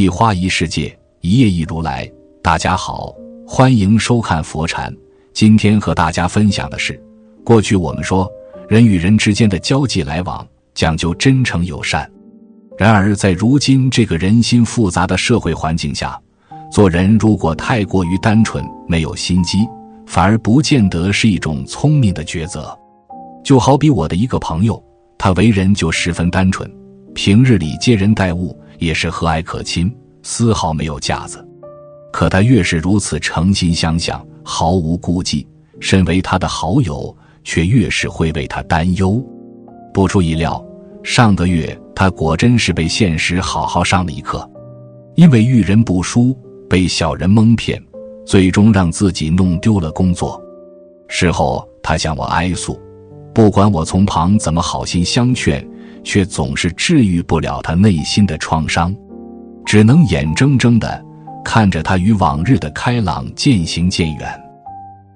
一花一世界，一叶一如来。大家好，欢迎收看佛禅。今天和大家分享的是，过去我们说人与人之间的交际来往讲究真诚友善，然而在如今这个人心复杂的社会环境下，做人如果太过于单纯，没有心机，反而不见得是一种聪明的抉择。就好比我的一个朋友，他为人就十分单纯，平日里接人待物也是和蔼可亲，丝毫没有架子。可他越是如此诚心相向，毫无顾忌，身为他的好友，却越是会为他担忧。不出意料，上个月他果真是被现实好好上了一课，因为遇人不淑，被小人蒙骗，最终让自己弄丢了工作。事后他向我哀诉，不管我从旁怎么好心相劝，却总是治愈不了他内心的创伤，只能眼睁睁的。看着他与往日的开朗渐行渐远，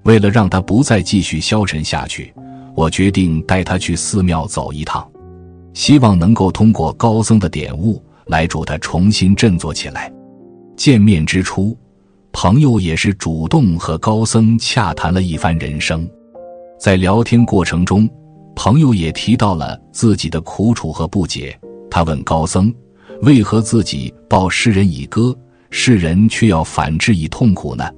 为了让他不再继续消沉下去，我决定带他去寺庙走一趟，希望能够通过高僧的点悟来助他重新振作起来。见面之初，朋友也是主动和高僧洽谈了一番人生，在聊天过程中，朋友也提到了自己的苦楚和不解。他问高僧：“为何自己报世人以歌？”世人却要反之以痛苦呢，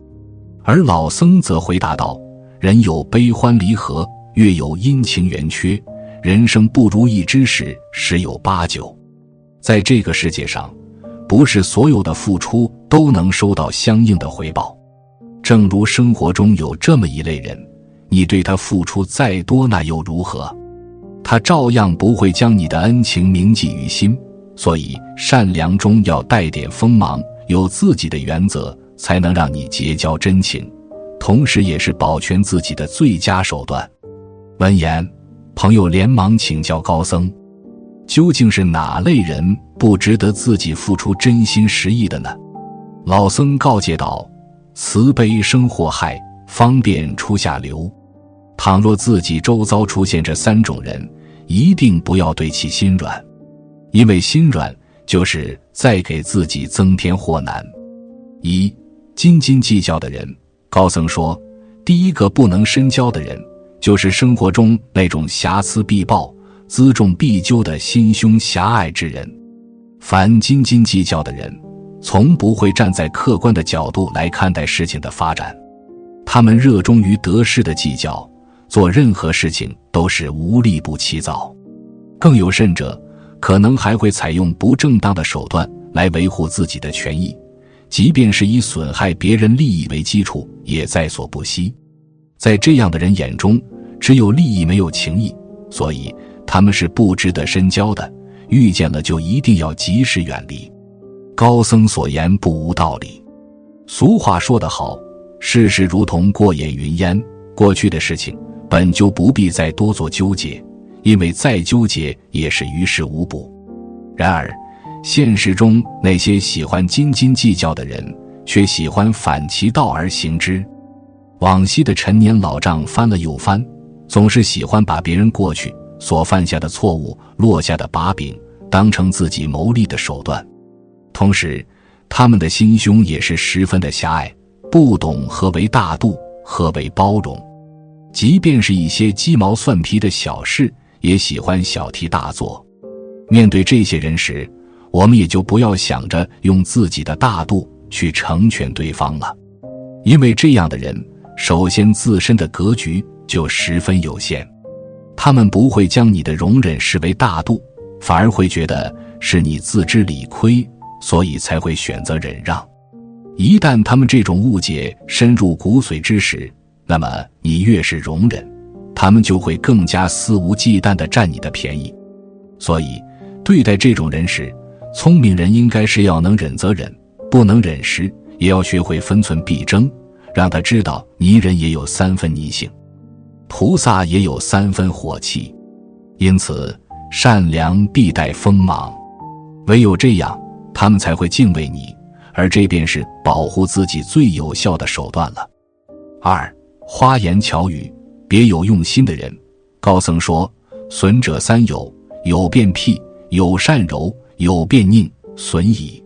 而老僧则回答道：“人有悲欢离合，月有阴晴圆缺，人生不如意之事十有八九。在这个世界上，不是所有的付出都能收到相应的回报。正如生活中有这么一类人，你对他付出再多，那又如何？他照样不会将你的恩情铭记于心。所以，善良中要带点锋芒。”有自己的原则，才能让你结交真情，同时也是保全自己的最佳手段。闻言，朋友连忙请教高僧：“究竟是哪类人不值得自己付出真心实意的呢？”老僧告诫道：“慈悲生祸害，方便出下流。倘若自己周遭出现这三种人，一定不要对其心软，因为心软。”就是在给自己增添祸难。一斤斤计较的人，高僧说，第一个不能深交的人，就是生活中那种瑕疵必报、辎重必究的心胸狭隘之人。凡斤斤计较的人，从不会站在客观的角度来看待事情的发展。他们热衷于得失的计较，做任何事情都是无利不起早。更有甚者。可能还会采用不正当的手段来维护自己的权益，即便是以损害别人利益为基础，也在所不惜。在这样的人眼中，只有利益没有情义，所以他们是不值得深交的。遇见了就一定要及时远离。高僧所言不无道理。俗话说得好，世事如同过眼云烟，过去的事情本就不必再多做纠结。因为再纠结也是于事无补。然而，现实中那些喜欢斤斤计较的人，却喜欢反其道而行之。往昔的陈年老账翻了又翻，总是喜欢把别人过去所犯下的错误、落下的把柄当成自己谋利的手段。同时，他们的心胸也是十分的狭隘，不懂何为大度，何为包容。即便是一些鸡毛蒜皮的小事。也喜欢小题大做，面对这些人时，我们也就不要想着用自己的大度去成全对方了，因为这样的人首先自身的格局就十分有限，他们不会将你的容忍视为大度，反而会觉得是你自知理亏，所以才会选择忍让。一旦他们这种误解深入骨髓之时，那么你越是容忍。他们就会更加肆无忌惮地占你的便宜，所以对待这种人时，聪明人应该是要能忍则忍，不能忍时也要学会分寸必争，让他知道泥人也有三分泥性，菩萨也有三分火气，因此善良必带锋芒，唯有这样，他们才会敬畏你，而这便是保护自己最有效的手段了。二花言巧语。别有用心的人，高僧说：“损者三有：有变辟，有善柔，有变佞。损矣。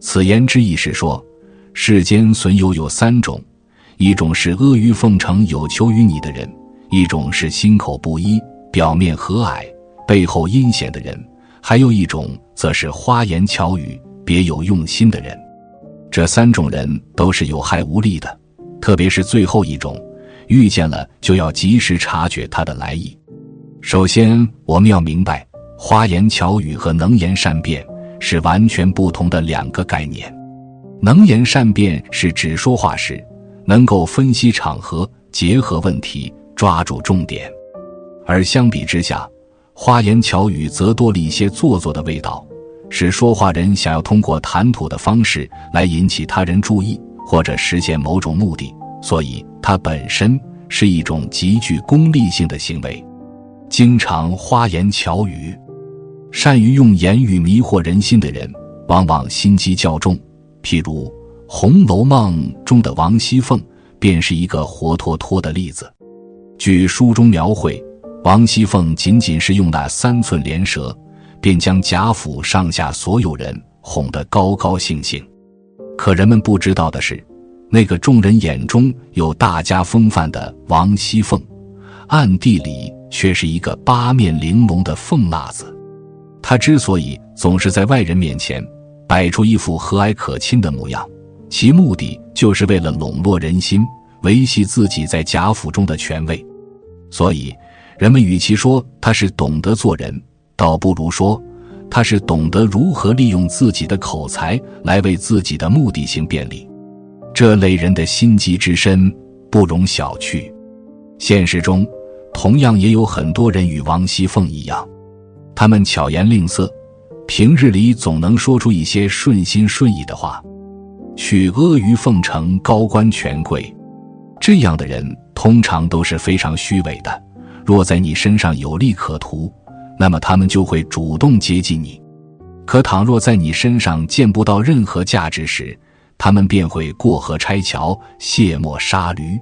此言之意是说，世间损友有三种：一种是阿谀奉承、有求于你的人；一种是心口不一、表面和蔼、背后阴险的人；还有一种则是花言巧语、别有用心的人。这三种人都是有害无利的，特别是最后一种，遇见了就要及时察觉他的来意。首先，我们要明白，花言巧语和能言善辩。是完全不同的两个概念。能言善辩是指说话时能够分析场合、结合问题、抓住重点；而相比之下，花言巧语则多了一些做作的味道，使说话人想要通过谈吐的方式来引起他人注意或者实现某种目的，所以它本身是一种极具功利性的行为。经常花言巧语。善于用言语迷惑人心的人，往往心机较重。譬如《红楼梦》中的王熙凤，便是一个活脱脱的例子。据书中描绘，王熙凤仅仅是用那三寸莲舌，便将贾府上下所有人哄得高高兴兴。可人们不知道的是，那个众人眼中有大家风范的王熙凤，暗地里却是一个八面玲珑的凤辣子。他之所以总是在外人面前摆出一副和蔼可亲的模样，其目的就是为了笼络人心，维系自己在贾府中的权位。所以，人们与其说他是懂得做人，倒不如说他是懂得如何利用自己的口才来为自己的目的性便利。这类人的心机之深不容小觑。现实中，同样也有很多人与王熙凤一样。他们巧言令色，平日里总能说出一些顺心顺意的话，去阿谀奉承高官权贵。这样的人通常都是非常虚伪的。若在你身上有利可图，那么他们就会主动接近你；可倘若在你身上见不到任何价值时，他们便会过河拆桥、卸磨杀驴。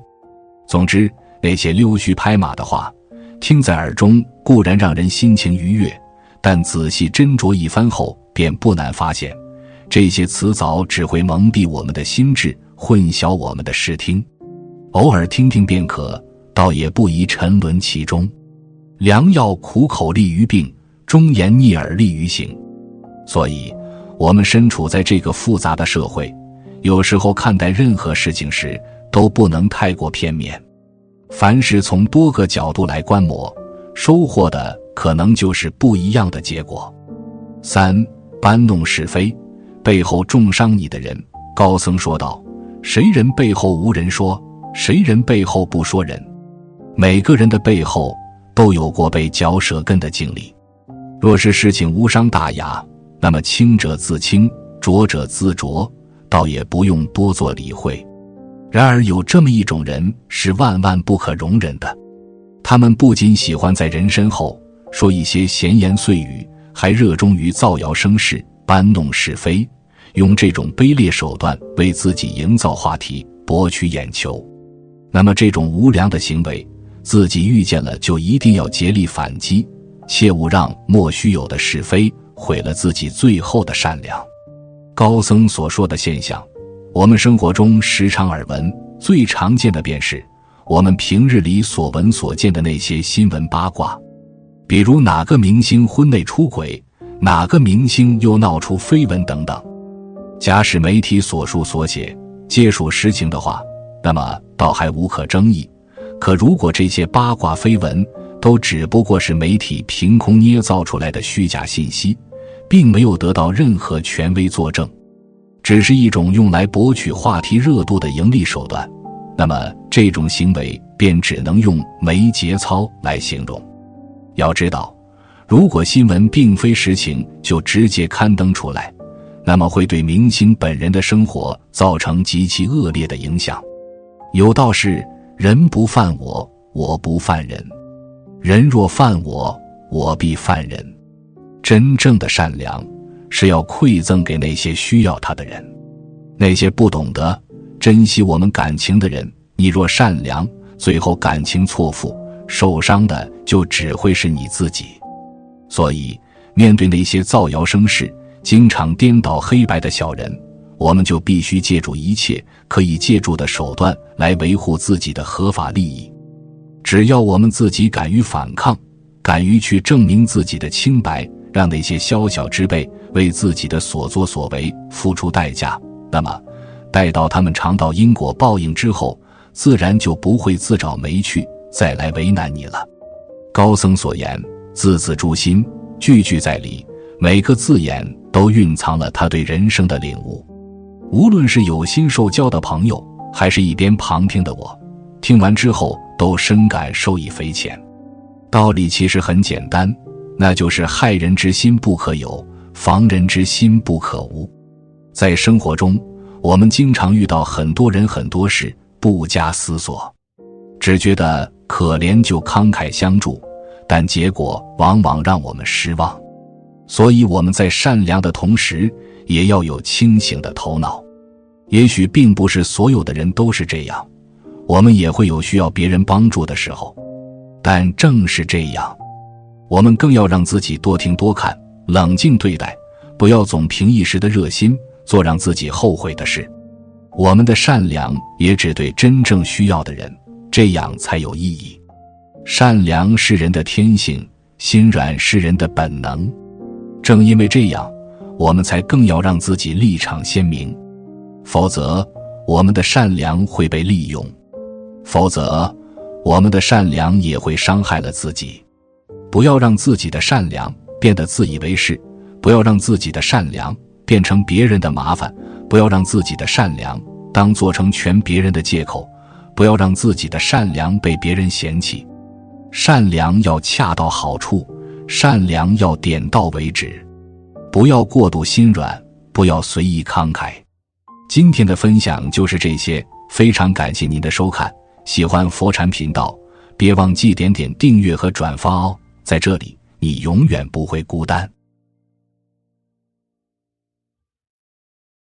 总之，那些溜须拍马的话，听在耳中固然让人心情愉悦。但仔细斟酌一番后，便不难发现，这些词藻只会蒙蔽我们的心智，混淆我们的视听。偶尔听听便可，倒也不宜沉沦其中。良药苦口利于病，忠言逆耳利于行。所以，我们身处在这个复杂的社会，有时候看待任何事情时，都不能太过片面。凡事从多个角度来观摩，收获的。可能就是不一样的结果。三搬弄是非，背后重伤你的人。高僧说道：“谁人背后无人说？谁人背后不说人？每个人的背后都有过被嚼舌根的经历。若是事情无伤大雅，那么清者自清，浊者自浊，倒也不用多做理会。然而有这么一种人是万万不可容忍的，他们不仅喜欢在人身后。”说一些闲言碎语，还热衷于造谣生事、搬弄是非，用这种卑劣手段为自己营造话题、博取眼球。那么，这种无良的行为，自己遇见了就一定要竭力反击，切勿让莫须有的是非毁了自己最后的善良。高僧所说的现象，我们生活中时常耳闻，最常见的便是我们平日里所闻所见的那些新闻八卦。比如哪个明星婚内出轨，哪个明星又闹出绯闻等等。假使媒体所述所写皆属实情的话，那么倒还无可争议。可如果这些八卦绯闻都只不过是媒体凭空捏造出来的虚假信息，并没有得到任何权威作证，只是一种用来博取话题热度的盈利手段，那么这种行为便只能用没节操来形容。要知道，如果新闻并非实情就直接刊登出来，那么会对明星本人的生活造成极其恶劣的影响。有道是：“人不犯我，我不犯人；人若犯我，我必犯人。”真正的善良是要馈赠给那些需要他的人，那些不懂得珍惜我们感情的人。你若善良，最后感情错付。受伤的就只会是你自己，所以面对那些造谣生事、经常颠倒黑白的小人，我们就必须借助一切可以借助的手段来维护自己的合法利益。只要我们自己敢于反抗，敢于去证明自己的清白，让那些宵小之辈为自己的所作所为付出代价，那么，待到他们尝到因果报应之后，自然就不会自找没趣，再来为难你了。高僧所言，字字诛心，句句在理，每个字眼都蕴藏了他对人生的领悟。无论是有心受教的朋友，还是一边旁听的我，听完之后都深感受益匪浅。道理其实很简单，那就是害人之心不可有，防人之心不可无。在生活中，我们经常遇到很多人很多事，不加思索，只觉得可怜就慷慨相助，但结果往往让我们失望。所以我们在善良的同时，也要有清醒的头脑。也许并不是所有的人都是这样，我们也会有需要别人帮助的时候。但正是这样，我们更要让自己多听多看，冷静对待，不要总凭一时的热心做让自己后悔的事。我们的善良也只对真正需要的人，这样才有意义。善良是人的天性，心软是人的本能。正因为这样。我们才更要让自己立场鲜明，否则我们的善良会被利用，否则我们的善良也会伤害了自己。不要让自己的善良变得自以为是，不要让自己的善良变成别人的麻烦，不要让自己的善良当做成全别人的借口，不要让自己的善良被别人嫌弃。善良要恰到好处，善良要点到为止。不要过度心软，不要随意慷慨。今天的分享就是这些，非常感谢您的收看。喜欢佛禅频道，别忘记点点订阅和转发哦。在这里，你永远不会孤单。